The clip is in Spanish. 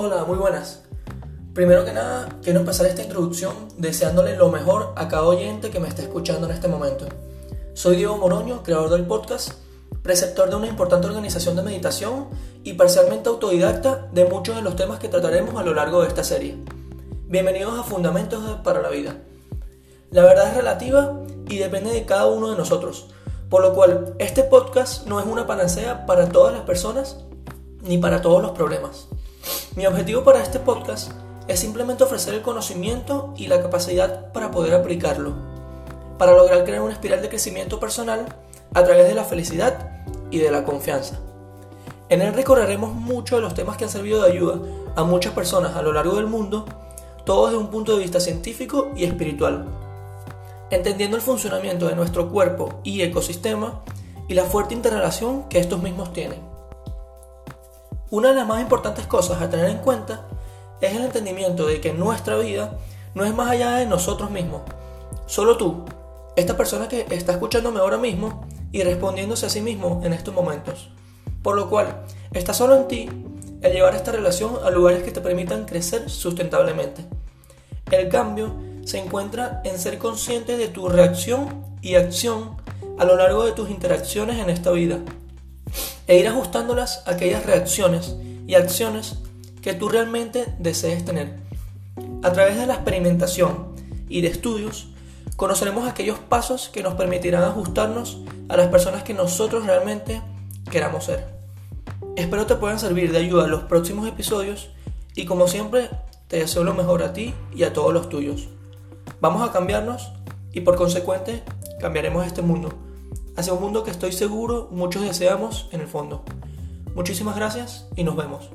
Hola, muy buenas. Primero que nada, quiero empezar esta introducción deseándole lo mejor a cada oyente que me esté escuchando en este momento. Soy Diego Moroño, creador del podcast, preceptor de una importante organización de meditación y parcialmente autodidacta de muchos de los temas que trataremos a lo largo de esta serie. Bienvenidos a Fundamentos para la Vida. La verdad es relativa y depende de cada uno de nosotros, por lo cual este podcast no es una panacea para todas las personas ni para todos los problemas. Mi objetivo para este podcast es simplemente ofrecer el conocimiento y la capacidad para poder aplicarlo, para lograr crear una espiral de crecimiento personal a través de la felicidad y de la confianza. En él recorreremos muchos de los temas que han servido de ayuda a muchas personas a lo largo del mundo, todos desde un punto de vista científico y espiritual, entendiendo el funcionamiento de nuestro cuerpo y ecosistema y la fuerte interrelación que estos mismos tienen. Una de las más importantes cosas a tener en cuenta es el entendimiento de que nuestra vida no es más allá de nosotros mismos. Solo tú, esta persona que está escuchándome ahora mismo y respondiéndose a sí mismo en estos momentos. Por lo cual, está solo en ti el llevar esta relación a lugares que te permitan crecer sustentablemente. El cambio se encuentra en ser consciente de tu reacción y acción a lo largo de tus interacciones en esta vida e ir ajustándolas a aquellas reacciones y acciones que tú realmente desees tener. A través de la experimentación y de estudios, conoceremos aquellos pasos que nos permitirán ajustarnos a las personas que nosotros realmente queramos ser. Espero te puedan servir de ayuda en los próximos episodios y como siempre te deseo lo mejor a ti y a todos los tuyos. Vamos a cambiarnos y por consecuente cambiaremos este mundo hacia un mundo que estoy seguro muchos deseamos en el fondo. Muchísimas gracias y nos vemos.